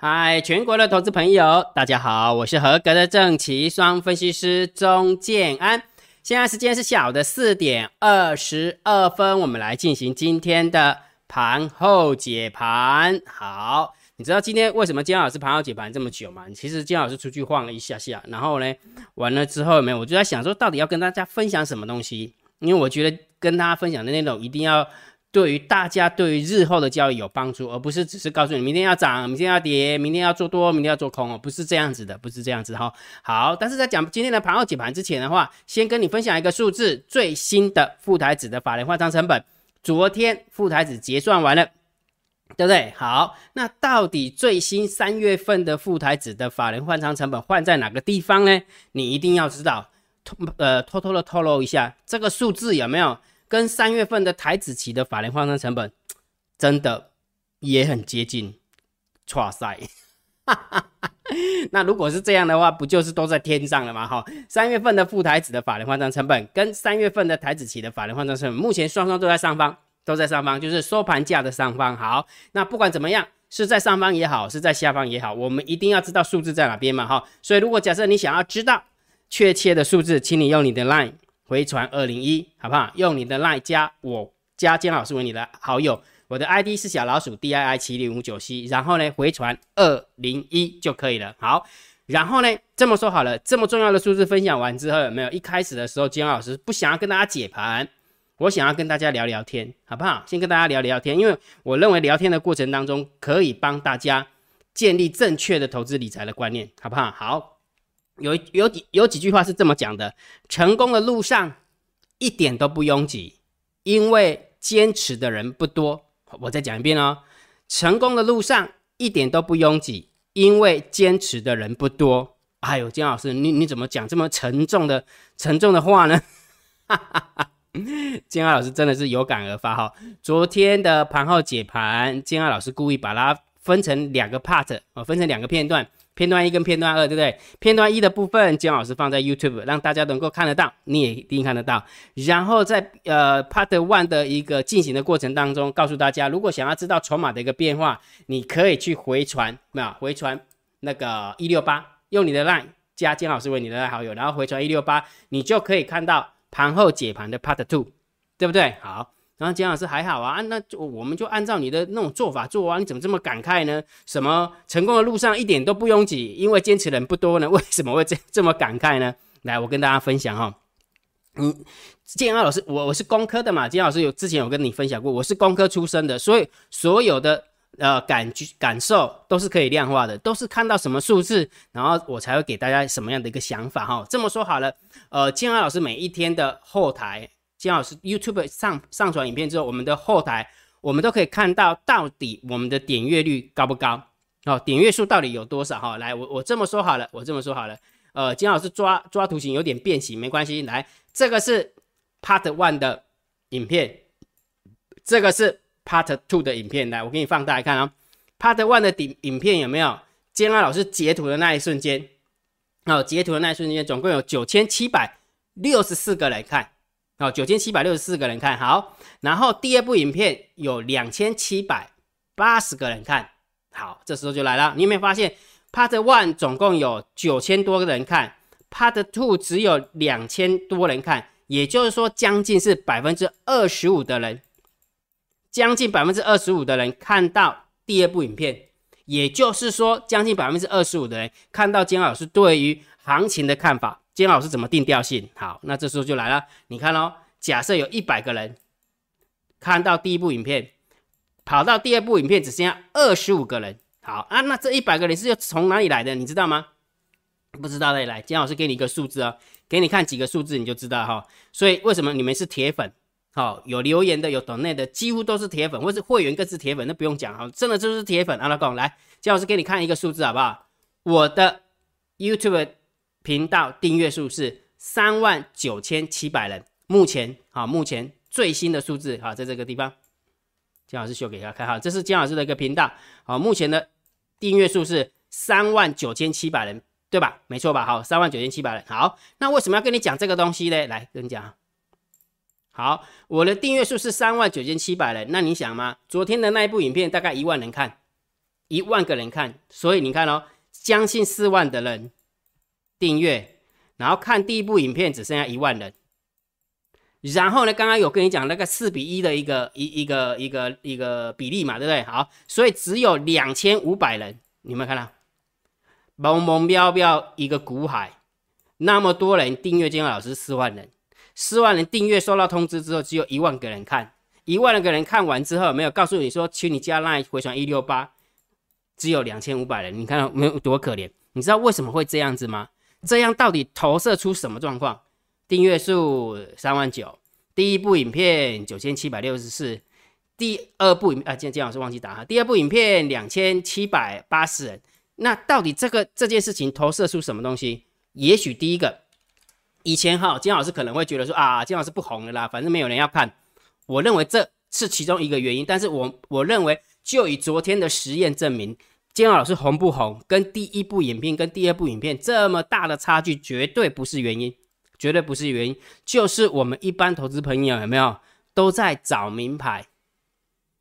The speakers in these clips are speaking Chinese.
嗨，全国的投资朋友，大家好，我是合格的正奇双分析师钟建安。现在时间是下午的四点二十二分，我们来进行今天的盘后解盘。好，你知道今天为什么姜老师盘后解盘这么久吗？其实姜老师出去晃了一下下，然后呢，完了之后没有？我就在想说，到底要跟大家分享什么东西？因为我觉得跟大家分享的内容一定要。对于大家对于日后的交易有帮助，而不是只是告诉你明天要涨，明天要跌，明天要做多，明天要做空哦，不是这样子的，不是这样子哈。好，但是在讲今天的盘后解盘之前的话，先跟你分享一个数字，最新的富台指的法人换仓成本，昨天富台指结算完了，对不对？好，那到底最新三月份的富台指的法人换仓成本换在哪个地方呢？你一定要知道，偷呃偷偷的透露一下，这个数字有没有？跟三月份的台子期的法人换算成本，真的也很接近，哇塞！那如果是这样的话，不就是都在天上了吗？哈，三月份的副台子的法人换算成本，跟三月份的台子期的法人换算成本，目前双双都在上方，都在上方，就是收盘价的上方。好，那不管怎么样，是在上方也好，是在下方也好，我们一定要知道数字在哪边嘛？哈，所以如果假设你想要知道确切的数字，请你用你的 Line。回传二零一，好不好？用你的 line 加我加姜老师为你的好友，我的 ID 是小老鼠 D I I 七零五九 C，然后呢回传二零一就可以了。好，然后呢这么说好了，这么重要的数字分享完之后，有没有一开始的时候姜老师不想要跟大家解盘，我想要跟大家聊聊天，好不好？先跟大家聊聊天，因为我认为聊天的过程当中可以帮大家建立正确的投资理财的观念，好不好？好。有有几有几句话是这么讲的：成功的路上一点都不拥挤，因为坚持的人不多。我再讲一遍哦，成功的路上一点都不拥挤，因为坚持的人不多。哎呦，金老师，你你怎么讲这么沉重的沉重的话呢？哈哈哈，金老师真的是有感而发哈。昨天的盘后解盘，金老师故意把它分成两个 part，哦，分成两个片段。片段一跟片段二，对不对？片段一的部分，姜老师放在 YouTube，让大家能够看得到，你也一定看得到。然后在呃 Part One 的一个进行的过程当中，告诉大家，如果想要知道筹码的一个变化，你可以去回传，没有回传那个一六八，用你的 Line 加姜老师为你的好友，然后回传一六八，你就可以看到盘后解盘的 Part Two，对不对？好。然后姜老师还好啊，那就我们就按照你的那种做法做啊，你怎么这么感慨呢？什么成功的路上一点都不拥挤，因为坚持人不多呢？为什么会这这么感慨呢？来，我跟大家分享哈，嗯，建安老师，我我是工科的嘛，建安老师有之前有跟你分享过，我是工科出身的，所以所有的呃感觉感受都是可以量化的，都是看到什么数字，然后我才会给大家什么样的一个想法哈。这么说好了，呃，建安老师每一天的后台。金老师 YouTube 上上传影片之后，我们的后台我们都可以看到到底我们的点阅率高不高哦，点阅数到底有多少哈？来，我我这么说好了，我这么说好了，呃，金老师抓抓图形有点变形，没关系，来，这个是 Part One 的影片，这个是 Part Two 的影片，来，我给你放大来看啊，Part One 的影影片有没有？金老师截图的那一瞬间，哦，截图的那一瞬间，总共有九千七百六十四个来看。好，九千七百六十四个人看好，然后第二部影片有两千七百八十个人看好，这时候就来了，你有没有发现，Part One 总共有九千多个人看，Part Two 只有两千多人看，也就是说将近是百分之二十五的人，将近百分之二十五的人看到第二部影片，也就是说将近百分之二十五的人看到金老师对于行情的看法。金老师怎么定调性？好，那这时候就来了。你看哦，假设有一百个人看到第一部影片，跑到第二部影片只剩下二十五个人。好啊，那这一百个人是要从哪里来的？你知道吗？不知道的来，金老师给你一个数字哦，给你看几个数字你就知道哈。所以为什么你们是铁粉？好，有留言的，有懂内的，几乎都是铁粉，或是会员更是铁粉，那不用讲哈，真的就是铁粉。阿拉贡来，金老师给你看一个数字好不好？我的 YouTube。频道订阅数是三万九千七百人，目前好，目前最新的数字好，在这个地方，姜老师秀给大家看哈，这是姜老师的一个频道，好，目前的订阅数是三万九千七百人，对吧？没错吧？好，三万九千七百人，好，那为什么要跟你讲这个东西呢？来跟你讲，好，我的订阅数是三万九千七百人，那你想吗？昨天的那一部影片大概一万人看，一万个人看，所以你看哦，将近四万的人订阅，然后看第一部影片只剩下一万人。然后呢，刚刚有跟你讲那个四比一的一个一一个一个一个比例嘛，对不对？好，所以只有两千五百人，你们看到？蒙蒙标标一个股海，那么多人订阅金老师四万人，四万人订阅收到通知之后，只有一万个人看，一万个人看完之后，没有告诉你说去你家那回传一六八，只有两千五百人，你看到没有多可怜？你知道为什么会这样子吗？这样到底投射出什么状况？订阅数三万九，第一部影片九千七百六十四，第二部影啊，今天金老师忘记打哈，第二部影片两千七百八十人。那到底这个这件事情投射出什么东西？也许第一个，以前哈金老师可能会觉得说啊，金老师不红了啦，反正没有人要看。我认为这是其中一个原因，但是我我认为就以昨天的实验证明，金老师红不红，跟第一部影片跟第二部影片这么大的差距，绝对不是原因，绝对不是原因，就是我们一般投资朋友有没有都在找名牌，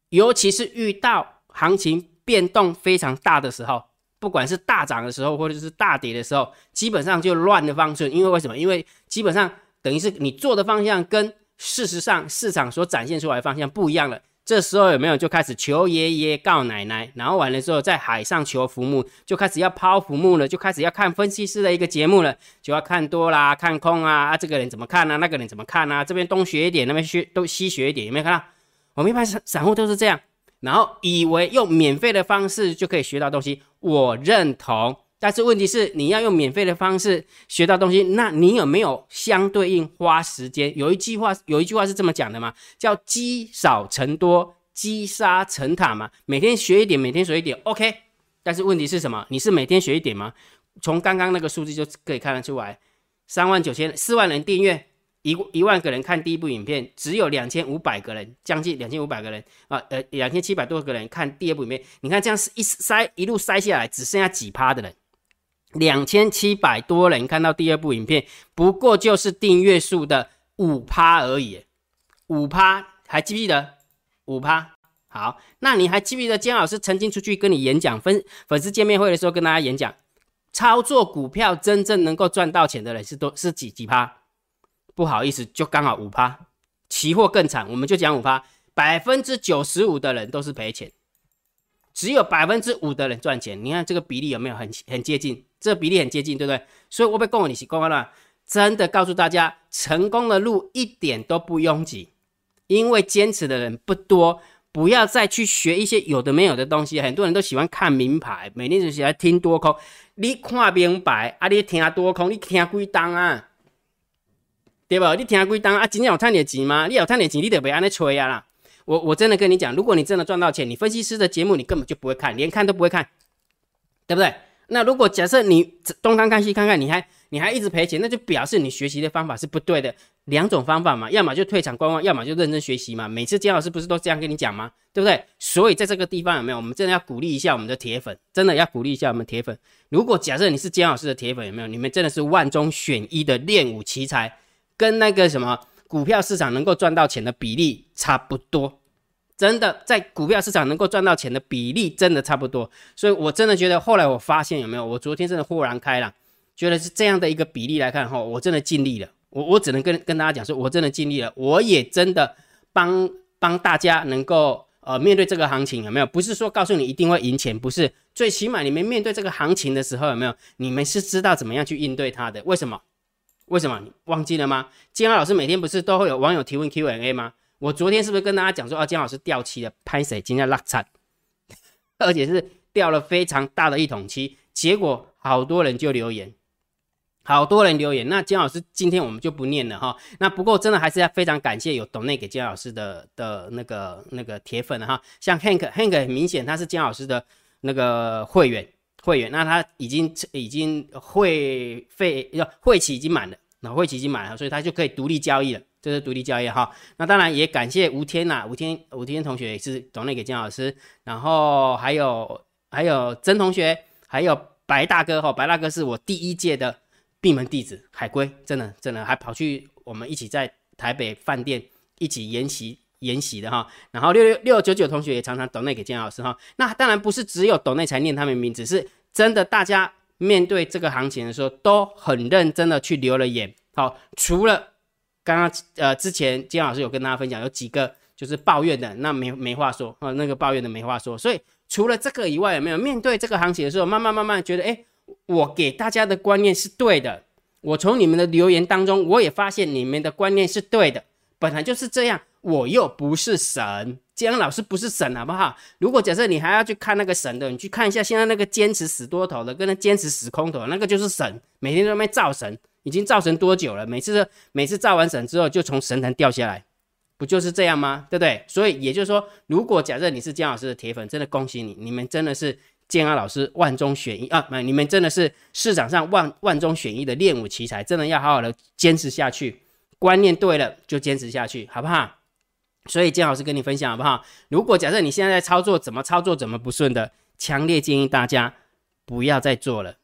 尤其是遇到行情变动非常大的时候。不管是大涨的时候，或者是大跌的时候，基本上就乱的方寸。因为为什么？因为基本上等于是你做的方向跟事实上市场所展现出来的方向不一样了。这时候有没有就开始求爷爷告奶奶？然后完了之后在海上求浮木，就开始要抛浮木了，就开始要看分析师的一个节目了，就要看多啦，看空啊啊！这个人怎么看啊？那个人怎么看啊？这边东学一点，那边学都西学一点，有没有看到？我们一般散散户都是这样。然后以为用免费的方式就可以学到东西，我认同。但是问题是，你要用免费的方式学到东西，那你有没有相对应花时间？有一句话，有一句话是这么讲的嘛，叫积少成多，积沙成塔嘛。每天学一点，每天学一点，OK。但是问题是什么？你是每天学一点吗？从刚刚那个数字就可以看得出来，三万九千四万人订阅。一一万个人看第一部影片，只有两千五百个人，将近两千五百个人啊，呃，两千七百多个人看第二部影片。你看这样是一塞一路塞下来，只剩下几趴的人，两千七百多人看到第二部影片，不过就是订阅数的五趴而已，五趴还记不记得？五趴。好，那你还记不记得姜老师曾经出去跟你演讲，粉粉丝见面会的时候跟大家演讲，操作股票真正能够赚到钱的人是多是几几趴？不好意思，就刚好五趴，期货更惨，我们就讲五趴，百分之九十五的人都是赔钱，只有百分之五的人赚钱。你看这个比例有没有很很接近？这个比例很接近，对不对？所以我被供你是公开了，真的告诉大家，成功的路一点都不拥挤，因为坚持的人不多。不要再去学一些有的没有的东西，很多人都喜欢看名牌，每天就喜欢听多空。你看明白啊？你听多空，你听几档啊？对吧？你听几单啊？真正有赚点钱吗？你有赚点钱，你就别安尼吹啊啦！我我真的跟你讲，如果你真的赚到钱，你分析师的节目你根本就不会看，连看都不会看，对不对？那如果假设你东看看西看看，你还你还一直赔钱，那就表示你学习的方法是不对的。两种方法嘛，要么就退场观望，要么就认真学习嘛。每次姜老师不是都这样跟你讲吗？对不对？所以在这个地方有没有？我们真的要鼓励一下我们的铁粉，真的要鼓励一下我们铁粉。如果假设你是姜老师的铁粉，有没有？你们真的是万中选一的练武奇才。跟那个什么股票市场能够赚到钱的比例差不多，真的在股票市场能够赚到钱的比例真的差不多，所以我真的觉得后来我发现有没有，我昨天真的豁然开朗，觉得是这样的一个比例来看哈，我真的尽力了，我我只能跟跟大家讲说，我真的尽力了，我也真的帮帮大家能够呃面对这个行情有没有？不是说告诉你一定会赢钱，不是，最起码你们面对这个行情的时候有没有？你们是知道怎么样去应对它的？为什么？为什么你忘记了吗？金老师每天不是都会有网友提问 Q&A 吗？我昨天是不是跟大家讲说啊，金老师掉漆了，拍谁今天拉惨，而且是掉了非常大的一桶漆。结果好多人就留言，好多人留言。那姜老师今天我们就不念了哈。那不过真的还是要非常感谢有懂内给姜老师的的那个那个铁粉哈。像 Hank，Hank 很明显他是姜老师的那个会员。会员，那他已经已经会费要会期已经满了，那会期已经满了，所以他就可以独立交易了，这是独立交易哈。那当然也感谢吴天呐，吴天吴天同学也是懂那给姜老师，然后还有还有曾同学，还有白大哥哈，白大哥是我第一届的闭门弟子，海龟真的真的还跑去我们一起在台北饭店一起研习研习的哈。然后六六六九九同学也常常抖内给建老师哈。那当然不是只有抖内才念他们名字，是真的大家面对这个行情的时候都很认真的去留了眼。好，除了刚刚呃之前金老师有跟大家分享有几个就是抱怨的，那没没话说啊，那个抱怨的没话说。所以除了这个以外，有没有面对这个行情的时候，慢慢慢慢觉得哎，我给大家的观念是对的。我从你们的留言当中，我也发现你们的观念是对的，本来就是这样。我又不是神，姜老师不是神，好不好？如果假设你还要去看那个神的，你去看一下现在那个坚持死多头的，跟那坚持死空头，那个就是神，每天都在造神，已经造神多久了？每次每次造完神之后，就从神坛掉下来，不就是这样吗？对不对？所以也就是说，如果假设你是姜老师的铁粉，真的恭喜你，你们真的是。建安老师万中选一啊！没，你们真的是市场上万万中选一的练武奇才，真的要好好的坚持下去。观念对了就坚持下去，好不好？所以建老师跟你分享好不好？如果假设你现在在操作怎么操作怎么不顺的，强烈建议大家不要再做了。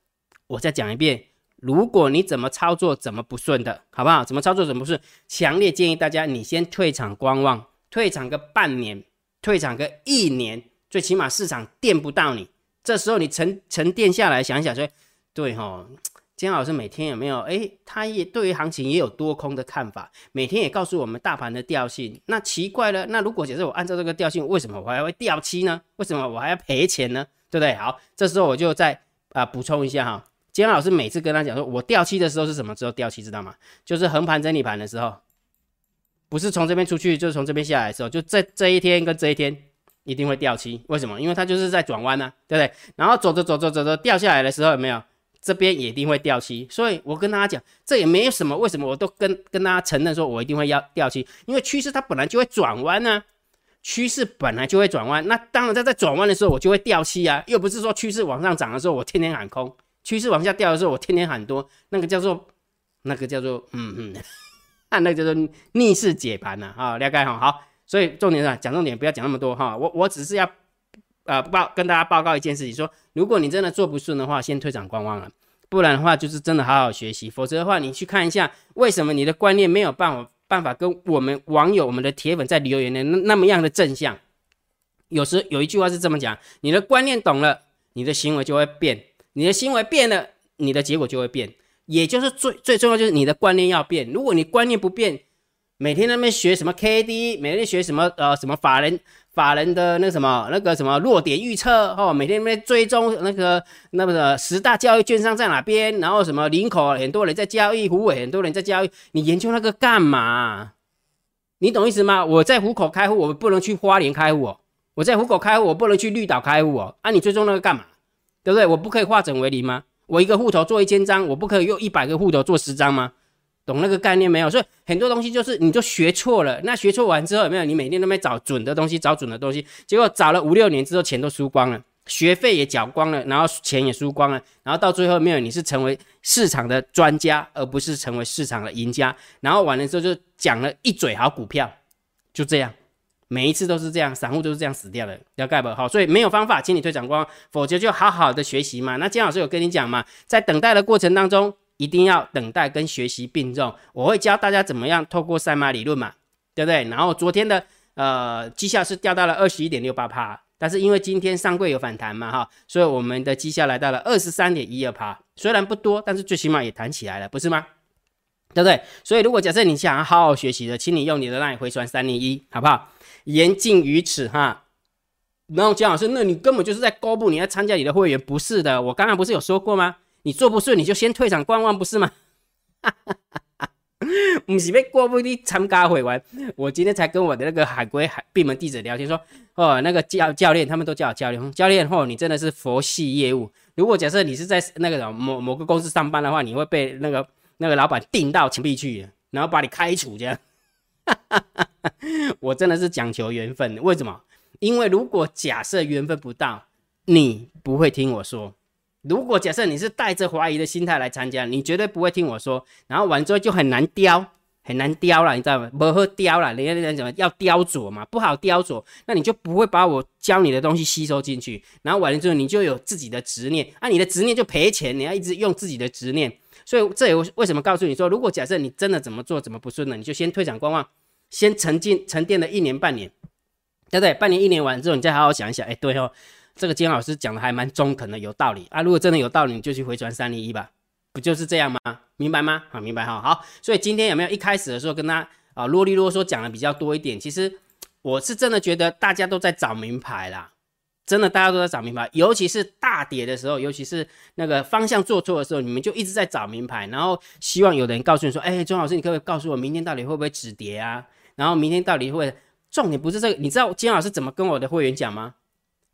我再讲一遍，如果你怎么操作怎么不顺的，好不好？怎么操作怎么不顺？强烈建议大家你先退场观望，退场个半年，退场个一年，最起码市场垫不到你。这时候你沉沉淀下来想想说，对哈，金老师每天有没有？哎，他也对于行情也有多空的看法，每天也告诉我们大盘的调性。那奇怪了，那如果假设我按照这个调性，为什么我还会掉期呢？为什么我还要赔钱呢？对不对？好，这时候我就再啊补充一下哈，金老师每次跟他讲说，我掉期的时候是什么时候掉期？知道吗？就是横盘整理盘的时候，不是从这边出去，就是从这边下来的时候，就这这一天跟这一天。一定会掉期，为什么？因为它就是在转弯呢，对不对？然后走着走着走着掉下来的时候，有没有？这边也一定会掉期。所以我跟大家讲，这也没有什么，为什么我都跟跟大家承认说，我一定会要掉期，因为趋势它本来就会转弯呢，趋势本来就会转弯。那当然在在转弯的时候，我就会掉期啊，又不是说趋势往上涨的时候，我天天喊空；趋势往下掉的时候，我天天喊多。那个叫做那个叫做嗯嗯，那个叫做逆势解盘呐啊，了解哈好。所以重点是讲重点，不要讲那么多哈。我我只是要呃报跟大家报告一件事情，说如果你真的做不顺的话，先退场观望了，不然的话就是真的好好学习，否则的话你去看一下为什么你的观念没有办法办法跟我们网友、我们的铁粉在留言的那那么样的正向。有时有一句话是这么讲：你的观念懂了，你的行为就会变；你的行为变了，你的结果就会变。也就是最最重要就是你的观念要变。如果你观念不变，每天那边学什么 K D，每天学什么呃什么法人法人的那什么那个什么弱点预测哦，每天在追踪那个那个十大交易券商在哪边，然后什么林口很多人在交易，虎尾很多人在交易，你研究那个干嘛？你懂意思吗？我在虎口开户，我不能去花莲开户哦；我在虎口开户，我不能去绿岛开户哦。啊，你追踪那个干嘛？对不对？我不可以化整为零吗？我一个户头做一千张，我不可以用一百个户头做十张吗？懂那个概念没有？所以很多东西就是你就学错了。那学错完之后有没有？你每天都没找准的东西，找准的东西，结果找了五六年之后，钱都输光了，学费也缴光了，然后钱也输光了，然后到最后没有，你是成为市场的专家，而不是成为市场的赢家。然后完了之后就讲了一嘴好股票，就这样，每一次都是这样，散户都是这样死掉的，要盖不好，所以没有方法，请你退场光，否则就好好的学习嘛。那姜老师有跟你讲嘛，在等待的过程当中。一定要等待跟学习并重，我会教大家怎么样透过赛马理论嘛，对不对？然后昨天的呃绩效是掉到了二十一点六八帕，但是因为今天上柜有反弹嘛哈，所以我们的绩效来到了二十三点一二帕，虽然不多，但是最起码也弹起来了，不是吗？对不对？所以如果假设你想要好好学习的，请你用你的那回传三零一，好不好？言尽于此哈。然后姜老师，那你根本就是在公布你要参加你的会员，不是的，我刚刚不是有说过吗？你做不顺，你就先退场观望，不是吗？不是被过不的参加会玩。我今天才跟我的那个海归海闭门弟子聊天，说哦，那个教教练，他们都叫我教练。教练，哦，你真的是佛系业务。如果假设你是在那个某某个公司上班的话，你会被那个那个老板钉到墙壁去，然后把你开除这样。我真的是讲求缘分，为什么？因为如果假设缘分不到，你不会听我说。如果假设你是带着怀疑的心态来参加，你绝对不会听我说，然后完之后就很难雕，很难雕了，你知道吗？不会雕了，人家人讲要雕琢嘛，不好雕琢，那你就不会把我教你的东西吸收进去，然后完了之后你就有自己的执念，啊，你的执念就赔钱，你要一直用自己的执念，所以这也为什么告诉你说，如果假设你真的怎么做怎么不顺呢，你就先退场观望，先沉浸沉淀了一年半年，对不对？半年一年完之后，你再好好想一想，哎，对哦，这个金老师讲的还蛮中肯的，有道理啊。如果真的有道理，你就去回传三零一吧，不就是这样吗？明白吗？好，明白哈。好，所以今天有没有一开始的时候跟他啊啰里啰嗦讲的比较多一点？其实我是真的觉得大家都在找名牌啦。真的，大家都在找名牌，尤其是大跌的时候，尤其是那个方向做错的时候，你们就一直在找名牌，然后希望有人告诉你说：“哎，钟老师，你可不可以告诉我，明天到底会不会止跌啊？然后明天到底会……重点不是这个，你知道金老师怎么跟我的会员讲吗？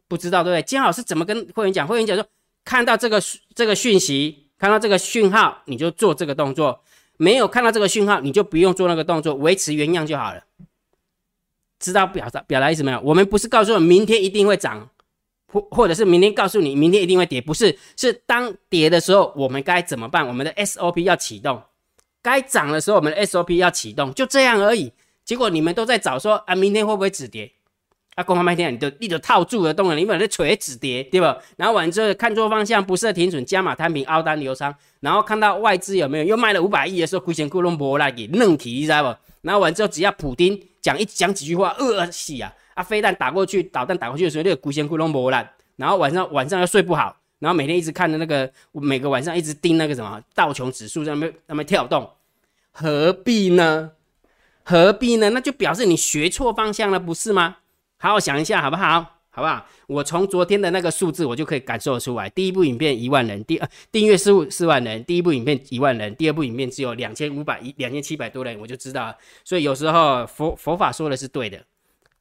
不知道对不对？金老师怎么跟会员讲？会员讲说，看到这个这个讯息，看到这个讯号，你就做这个动作；没有看到这个讯号，你就不用做那个动作，维持原样就好了。知道表达表达意思没有？我们不是告诉我明天一定会涨。或或者是明天告诉你，明天一定会跌，不是，是当跌的时候，我们该怎么办？我们的 SOP 要启动，该涨的时候，我们的 SOP 要启动，就这样而已。结果你们都在找说啊，明天会不会止跌？啊，公方半天你就你就套住了，动了，你们在锤止跌，对吧？然后完之后看错方向，不设停损，加码摊平，凹单流仓，然后看到外资有没有又卖了五百亿的时候，亏钱窟窿波来给弄起，你知道不？然后完之后，只要普丁讲一讲几句话，呃，死啊！啊，飞弹打过去，导弹打过去的时候，那个骨弦窟窿磨了，然后晚上晚上又睡不好，然后每天一直看着那个，每个晚上一直盯那个什么道琼指数在那边那边跳动，何必呢？何必呢？那就表示你学错方向了，不是吗？好好想一下，好不好？好不好？我从昨天的那个数字，我就可以感受得出来，第一部影片一万人，第二订阅四四万人，第一部影片一万人，第二部影片只有两千五百一两千七百多人，我就知道。所以有时候佛佛法说的是对的。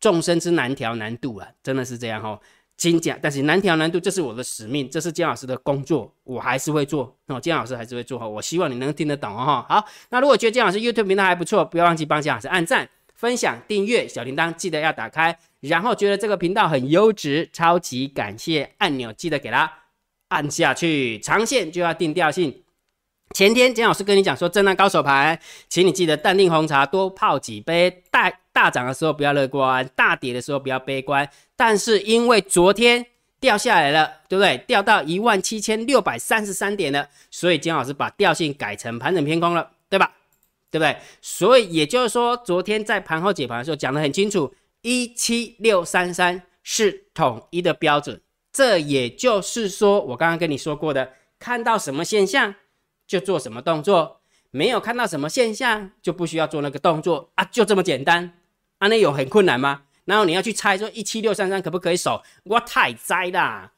众生之难调难度啊，真的是这样哈。金讲，但是难调难度，这是我的使命，这是姜老师的工作，我还是会做哦。姜老师还是会做哈。我希望你能听得懂哈。好，那如果觉得姜老师 YouTube 频道还不错，不要忘记帮姜老师按赞、分享、订阅小铃铛，记得要打开。然后觉得这个频道很优质，超级感谢按钮，记得给它按下去。长线就要定调性。前天姜老师跟你讲说，震荡高手盘，请你记得淡定红茶多泡几杯。大大涨的时候不要乐观，大跌的时候不要悲观。但是因为昨天掉下来了，对不对？掉到一万七千六百三十三点了，所以姜老师把调性改成盘整偏空了，对吧？对不对？所以也就是说，昨天在盘后解盘的时候讲得很清楚，一七六三三是统一的标准。这也就是说，我刚刚跟你说过的，看到什么现象？就做什么动作，没有看到什么现象，就不需要做那个动作啊，就这么简单。啊，那有很困难吗？然后你要去猜说一七六三三可不可以守？我太栽啦！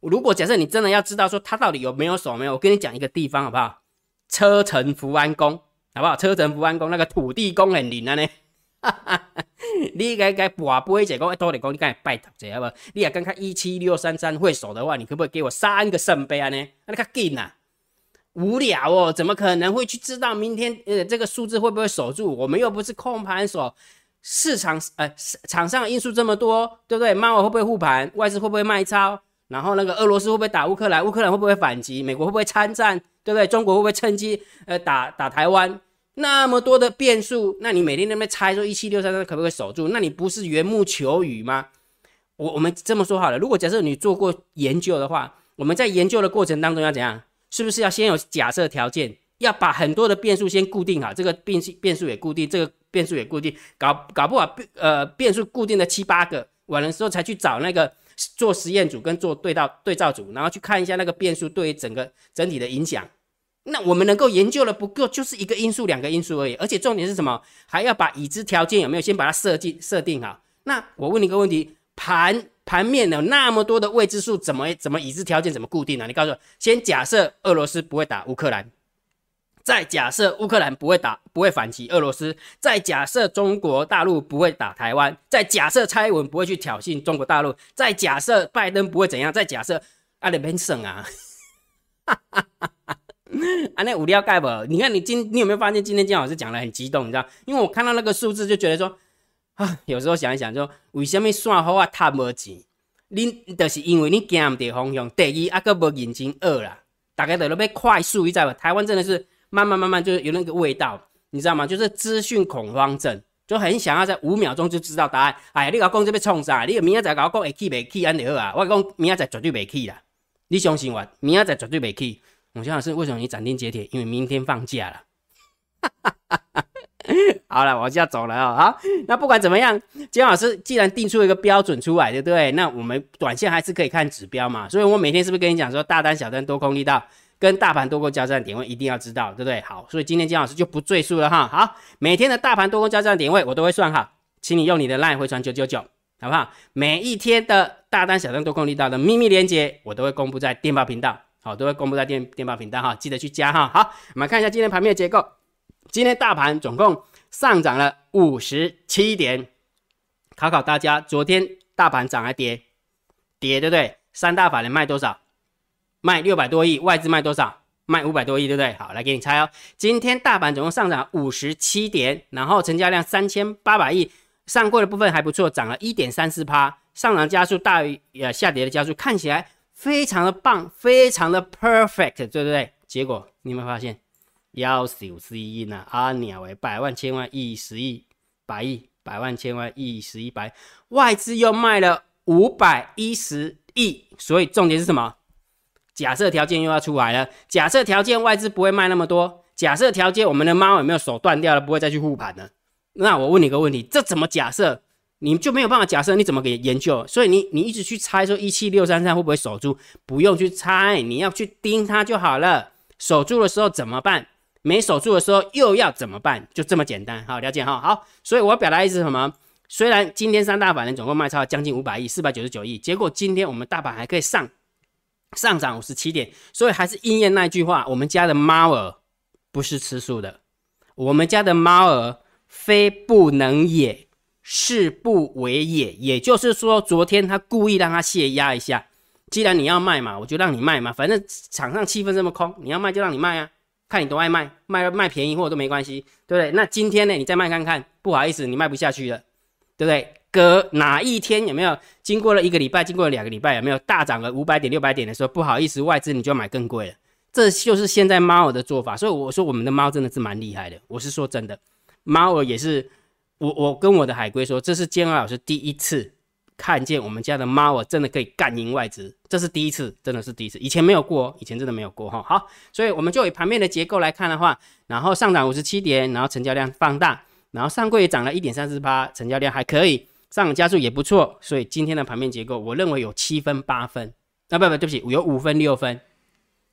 如果假设你真的要知道说它到底有没有守没有，我跟你讲一个地方好不好？车臣福安宫好不好？车城福安公那个土地公很灵啊呢。你该该跋杯者讲，多你讲你该拜托者好不？你也刚看一七六三三会守的话，你可不可以给我三个圣杯啊呢？那你较紧呐。无聊哦，怎么可能会去知道明天呃这个数字会不会守住？我们又不是控盘手，市场呃场上因素这么多，对不对？猫会不会护盘？外资会不会卖超？然后那个俄罗斯会不会打乌克兰？乌克兰会不会反击？美国会不会参战？对不对？中国会不会趁机呃打打台湾？那么多的变数，那你每天那边猜说一七六三三可不可以守住？那你不是缘木求鱼吗？我我们这么说好了，如果假设你做过研究的话，我们在研究的过程当中要怎样？是不是要先有假设条件，要把很多的变数先固定好，这个变数变数也固定，这个变数也固定，搞搞不好变呃变数固定的七八个，完了之后才去找那个做实验组跟做对照对照组，然后去看一下那个变数对于整个整体的影响。那我们能够研究的不够，就是一个因素两个因素而已，而且重点是什么？还要把已知条件有没有先把它设计设定好？那我问你一个问题，盘。盘面有那么多的未知数，怎么怎么已知条件怎么固定呢？你告诉我，先假设俄罗斯不会打乌克兰，再假设乌克兰不会打不会反击俄罗斯，再假设中国大陆不会打台湾，再假设蔡英文不会去挑衅中国大陆，再假设拜登不会怎样，再假设阿里边省啊，哈哈哈哈 啊那无聊盖不？你看你今你有没有发现今天金老师讲的很激动？你知道，因为我看到那个数字就觉得说。啊，有时候想一想，就为什么算好啊，他无钱？你就是因为你行唔对方向，第二啊个无认真学啦，大家都要快速，你知道吧？台湾真的是慢慢慢慢，就有那个味道，你知道吗？就是资讯恐慌症，就很想要在五秒钟就知道答案。哎，你老公这边创啥？你明仔载搞讲会去未去安尼好啊？我讲明仔载绝对未去啦，你相信我，明仔载绝对未去。我想是为什么你斩钉截铁？因为明天放假了。好了，我就要走了哦。好，那不管怎么样，金老师既然定出一个标准出来，对不对？那我们短线还是可以看指标嘛。所以我每天是不是跟你讲说，大单、小单、多空力道跟大盘多空交战点位一定要知道，对不对？好，所以今天金老师就不赘述了哈。好，每天的大盘多空交战点位我都会算好，请你用你的 LINE 回传九九九，好不好？每一天的大单、小单、多空力道的秘密连接，我都会公布在电报频道，好，都会公布在电电报频道哈，记得去加哈。好，我们看一下今天盘面结构，今天大盘总共。上涨了五十七点，考考大家，昨天大盘涨还跌？跌对不对？三大法人卖多少？卖六百多亿，外资卖多少？卖五百多亿，对不对？好，来给你猜哦。今天大盘总共上涨五十七点，然后成交量三千八百亿，上柜的部分还不错，涨了一点三四趴，上涨加速大于呃下跌的加速，看起来非常的棒，非常的 perfect，对不对？结果你有没有发现？幺九四亿呢？阿鸟为百万千万亿十亿百亿百万千万亿十亿百，外资又卖了五百一十亿，所以重点是什么？假设条件又要出来了。假设条件外资不会卖那么多。假设条件我们的猫有没有手断掉了，不会再去护盘了？那我问你个问题，这怎么假设？你就没有办法假设？你怎么给研究？所以你你一直去猜说一七六三三会不会守住？不用去猜，你要去盯它就好了。守住的时候怎么办？没守住的时候又要怎么办？就这么简单，好了解哈。好，所以我表达意思是什么？虽然今天三大法人总共卖超将近五百亿，四百九十九亿，结果今天我们大盘还可以上上涨五十七点，所以还是应验那句话：我们家的猫儿不是吃素的，我们家的猫儿非不能也，是不为也。也就是说，昨天他故意让他泄压一下。既然你要卖嘛，我就让你卖嘛，反正场上气氛这么空，你要卖就让你卖啊。看你多爱卖，卖卖便宜货都没关系，对不对？那今天呢，你再卖看看，不好意思，你卖不下去了，对不对？隔哪一天有没有经过了一个礼拜，经过了两个礼拜，有没有大涨了五百点、六百点的时候，不好意思，外资你就要买更贵了。这就是现在猫儿的做法，所以我说我们的猫真的是蛮厉害的。我是说真的，猫儿也是，我我跟我的海龟说，这是建二老师第一次。看见我们家的猫啊，真的可以干赢外资，这是第一次，真的是第一次，以前没有过，以前真的没有过哈。好，所以我们就以盘面的结构来看的话，然后上涨五十七点，然后成交量放大，然后上柜也涨了一点三四八，成交量还可以，上涨加速也不错，所以今天的盘面结构，我认为有七分八分，啊不不，对不起，有五分六分，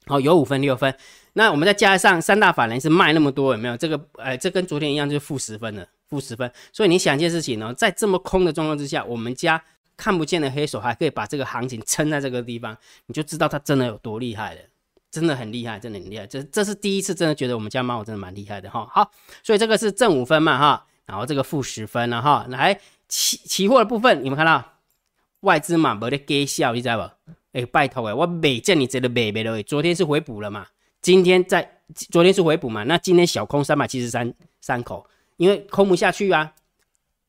好，有五分六分，那我们再加上三大法人是卖那么多，有没有？这个，呃，这跟昨天一样，就是负十分了。负十分，所以你想一件事情呢，在这么空的状况之下，我们家看不见的黑手还可以把这个行情撑在这个地方，你就知道它真的有多厉害了，真的很厉害，真的很厉害。这这是第一次真的觉得我们家猫真的蛮厉害的哈。好，所以这个是正五分嘛哈，然后这个负十分了哈。来期期货的部分，你们看到外资嘛没得给笑，你知道不？哎，拜托哎，我每见你这个美美的，昨天是回补了嘛，今天在昨天是回补嘛，那今天小空三百七十三三口。因为空不下去啊，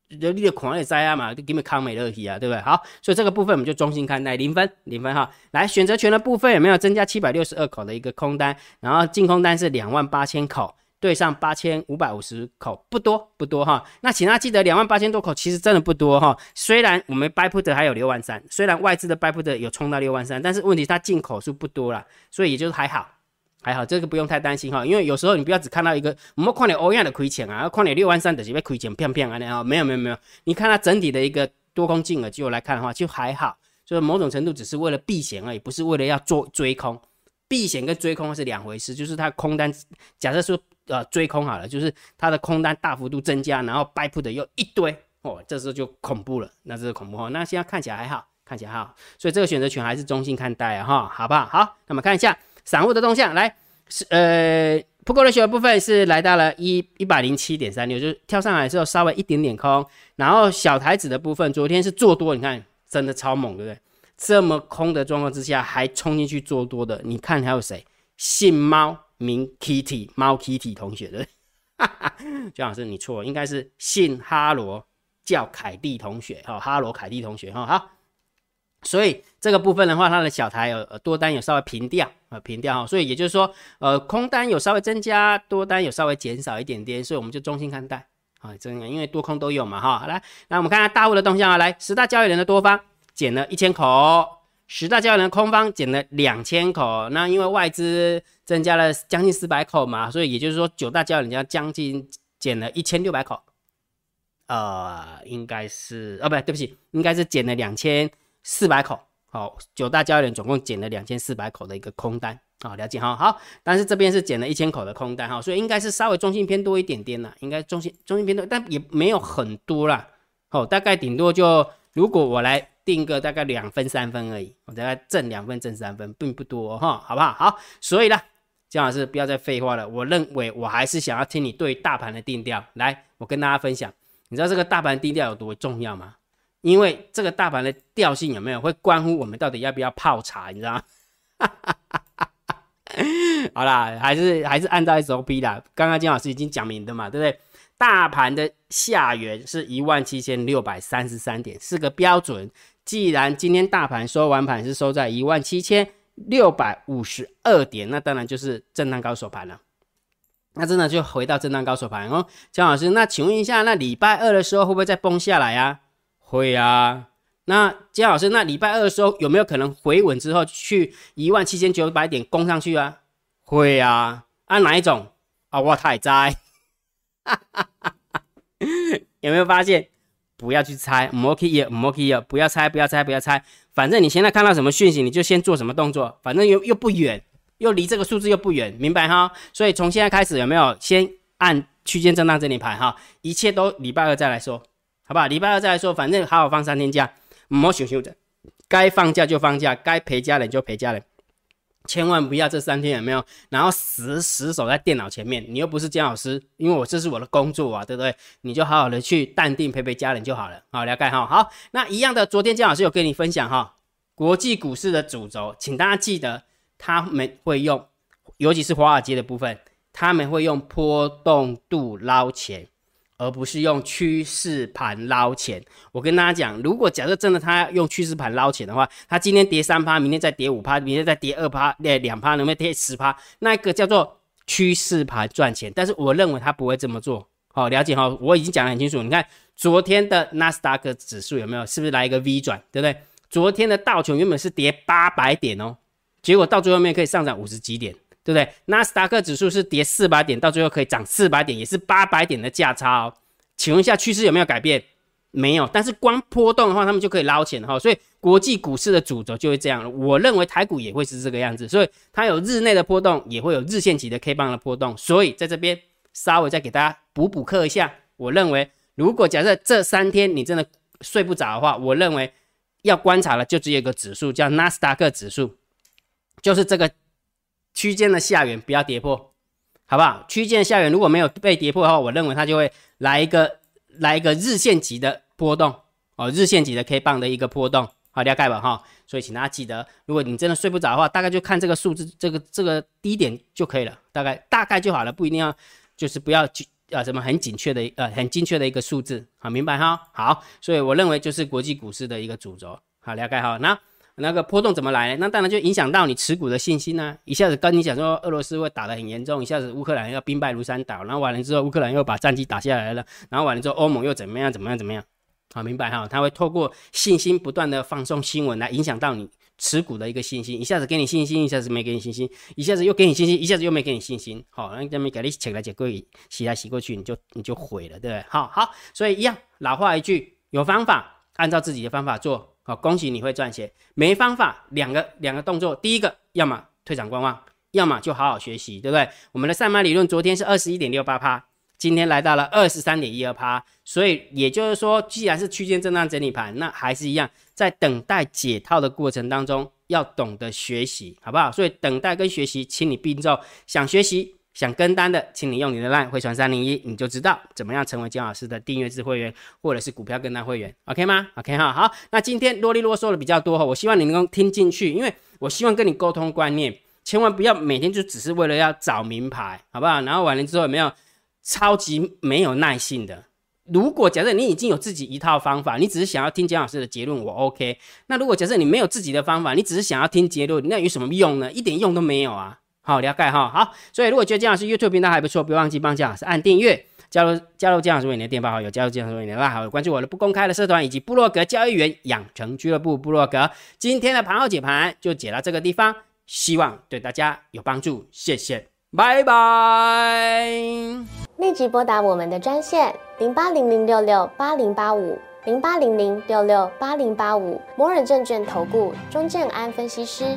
人力的狂也灾啊嘛，就给你们康美乐体啊，对不对？好，所以这个部分我们就中心看待，零分，零分哈。来，选择权的部分有没有增加七百六十二口的一个空单？然后净空单是两万八千口，对上八千五百五十口，不多不多哈。那请大家记得，两万八千多口其实真的不多哈。虽然我们 buy put 还有六万三，虽然外资的 buy put 有冲到六万三，但是问题它进口数不多啦，所以也就是还好。还好，这个不用太担心哈，因为有时候你不要只看到一个，我们看你欧亚的亏钱啊，看你六万三的是被亏钱，骗骗啊，啊，没有没有没有，你看它整体的一个多空净额就来看的话，就还好，所以某种程度只是为了避险而已，不是为了要做追空，避险跟追空是两回事，就是它空单，假设说呃追空好了，就是它的空单大幅度增加，然后 buy put 又一堆哦，这时候就恐怖了，那这是恐怖哈，那现在看起来还好，看起来还好，所以这个选择权还是中性看待啊哈，好不好？好，那么看一下。散户的动向来是呃，不过的小部分是来到了一一百零七点三六，就是跳上来之后稍微一点点空，然后小台子的部分昨天是做多，你看真的超猛，对不对？这么空的状况之下还冲进去做多的，你看还有谁？姓猫名 Kitty 猫 Kitty 同学的，哈哈，姜老师你错，应该是姓哈罗叫凯蒂同学，哈，哈罗凯蒂同学，哈，好。所以这个部分的话，它的小台有多单有稍微平掉啊，平掉哈，所以也就是说，呃，空单有稍微增加，多单有稍微减少一点点，所以我们就中心看待啊，真的，因为多空都有嘛哈。来，那我们看看大户的动向啊，来，十大交易人的多方减了一千口，十大交易人空方减了两千口，那因为外资增加了将近四百口嘛，所以也就是说九大交易人家将近。减了一千六百口，呃，应该是，哦，不对，对不起，应该是减了两千四百口。好，九大交易人总共减了两千四百口的一个空单。好，了解哈。好，但是这边是减了一千口的空单哈，所以应该是稍微中性偏多一点点啦，应该中性中性偏多，但也没有很多啦。哦，大概顶多就如果我来定个大概两分三分而已，我大概挣两分挣三分，并不多哈，好不好？好，所以呢，江老师不要再废话了，我认为我还是想要听你对大盘的定调。来，我跟大家分享，你知道这个大盘定调有多重要吗？因为这个大盘的调性有没有会关乎我们到底要不要泡茶，你知道吗？好啦，还是还是按照 SOP 啦。刚刚金老师已经讲明的嘛，对不对？大盘的下缘是一万七千六百三十三点，是个标准。既然今天大盘收完盘是收在一万七千六百五十二点，那当然就是震荡高手盘了。那真的就回到震荡高手盘哦。江老师，那请问一下，那礼拜二的时候会不会再崩下来啊？会啊。那江老师，那礼拜二的时候有没有可能回稳之后去一万七千九百点攻上去啊？会啊。按哪一种啊？我太栽。有没有发现？不要去猜，莫 k 也莫 k 也，不要猜，不要猜，不要猜。反正你现在看到什么讯息，你就先做什么动作。反正又又不远，又离这个数字又不远，明白哈？所以从现在开始，有没有先按区间震荡整理盘哈？一切都礼拜二再来说，好不好？礼拜二再来说，反正好好放三天假，莫想想的，该放假就放假，该陪家人就陪家人。千万不要这三天有没有？然后死死守在电脑前面，你又不是姜老师，因为我这是我的工作啊，对不对？你就好好的去淡定陪陪家人就好了。好，了解哈。好，那一样的，昨天姜老师有跟你分享哈，国际股市的主轴，请大家记得，他们会用，尤其是华尔街的部分，他们会用波动度捞钱。而不是用趋势盘捞钱。我跟大家讲，如果假设真的他用趋势盘捞钱的话，他今天跌三趴，明天再跌五趴，明天再跌二趴，跌两趴，能不能跌十趴？那个叫做趋势盘赚钱。但是我认为他不会这么做。好，了解哈，我已经讲得很清楚。你看昨天的纳斯达克指数有没有？是不是来一个 V 转？对不对？昨天的道琼原本是跌八百点哦，结果到最后面可以上涨五十几点。对不对？纳斯达克指数是跌四百点，到最后可以涨四百点，也是八百点的价差哦。请问一下，趋势有没有改变？没有。但是光波动的话，他们就可以捞钱哈。所以国际股市的主轴就会这样。我认为台股也会是这个样子，所以它有日内的波动，也会有日线级的 K 棒的波动。所以在这边稍微再给大家补补课一下。我认为，如果假设这三天你真的睡不着的话，我认为要观察的就只有一个指数，叫纳斯达克指数，就是这个。区间的下缘不要跌破，好不好？区间下缘如果没有被跌破的话，我认为它就会来一个来一个日线级的波动哦，日线级的 K 棒的一个波动，好了解吧哈。所以请大家记得，如果你真的睡不着的话，大概就看这个数字，这个这个低点就可以了，大概大概就好了，不一定要就是不要去啊什么很精确的呃很精确的一个数字，好明白哈？好，所以我认为就是国际股市的一个主轴，好了解哈。那。那个波动怎么来？那当然就影响到你持股的信心呢。一下子跟你讲说俄罗斯会打得很严重，一下子乌克兰要兵败如山倒，然后完了之后乌克兰又把战机打下来了，然后完了之后欧盟又怎么样怎么样怎么样？好，明白哈？他会透过信心不断的放送新闻来影响到你持股的一个信心，一下子给你信心，一下子没给你信心，一下子又给你信心，一下子又没给你信心。好，那这么给你起来切过去，洗来洗过去，你就你就毁了，对不对？好好，所以一样老话一句，有方法，按照自己的方法做。好，恭喜你会赚钱。没方法，两个两个动作，第一个要么退场观望，要么就好好学习，对不对？我们的上班理论昨天是二十一点六八趴，今天来到了二十三点一二趴，所以也就是说，既然是区间震荡整理盘，那还是一样，在等待解套的过程当中，要懂得学习，好不好？所以等待跟学习，请你并重。想学习。想跟单的，请你用你的 line 汇传三零一，你就知道怎么样成为姜老师的订阅制会员，或者是股票跟单会员，OK 吗？OK 哈，好，那今天啰里啰嗦的比较多哈，我希望你能够听进去，因为我希望跟你沟通观念，千万不要每天就只是为了要找名牌，好不好？然后完了之后有没有超级没有耐性的？如果假设你已经有自己一套方法，你只是想要听姜老师的结论，我 OK。那如果假设你没有自己的方法，你只是想要听结论，那有什么用呢？一点用都没有啊！好了解哈，好，所以如果觉得姜老师 YouTube 频道还不错，别忘记帮姜老师按订阅，加入加入姜老师为你的电报好友，加入姜老师为你的拉好友，关注我的不公开的社团以及部落格交易员养成俱乐部部落格。今天的盘后解盘就解到这个地方，希望对大家有帮助，谢谢，拜拜。立即拨打我们的专线零八零零六六八零八五零八零零六六八零八五摩尔证券投顾钟正安分析师。